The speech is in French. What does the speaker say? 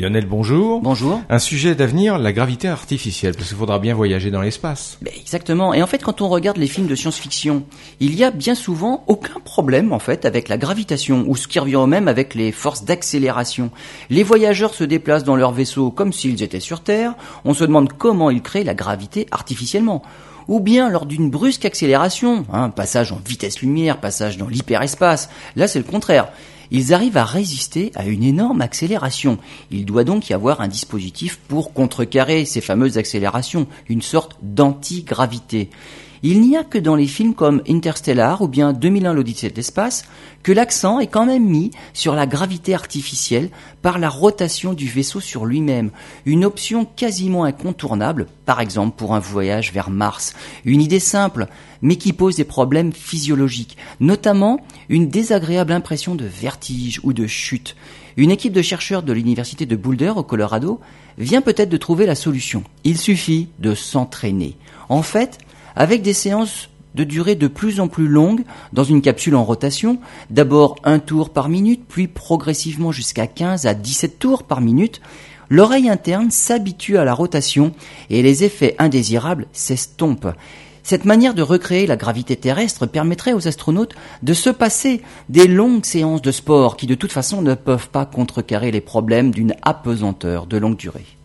Lionel, bonjour. Bonjour. Un sujet d'avenir, la gravité artificielle, parce qu'il faudra bien voyager dans l'espace. Ben, exactement. Et en fait, quand on regarde les films de science-fiction, il y a bien souvent aucun problème, en fait, avec la gravitation, ou ce qui revient au même avec les forces d'accélération. Les voyageurs se déplacent dans leur vaisseau comme s'ils étaient sur Terre. On se demande comment ils créent la gravité artificiellement ou bien lors d'une brusque accélération, hein, passage en vitesse lumière, passage dans l'hyperespace. Là, c'est le contraire ils arrivent à résister à une énorme accélération. Il doit donc y avoir un dispositif pour contrecarrer ces fameuses accélérations, une sorte d'antigravité. Il n'y a que dans les films comme Interstellar ou bien 2001 l'Odyssée de l'espace que l'accent est quand même mis sur la gravité artificielle par la rotation du vaisseau sur lui-même, une option quasiment incontournable, par exemple pour un voyage vers Mars. Une idée simple, mais qui pose des problèmes physiologiques, notamment une désagréable impression de vertige ou de chute. Une équipe de chercheurs de l'université de Boulder au Colorado vient peut-être de trouver la solution. Il suffit de s'entraîner. En fait, avec des séances de durée de plus en plus longue dans une capsule en rotation, d'abord un tour par minute, puis progressivement jusqu'à 15 à 17 tours par minute, l'oreille interne s'habitue à la rotation et les effets indésirables s'estompent. Cette manière de recréer la gravité terrestre permettrait aux astronautes de se passer des longues séances de sport qui de toute façon ne peuvent pas contrecarrer les problèmes d'une apesanteur de longue durée.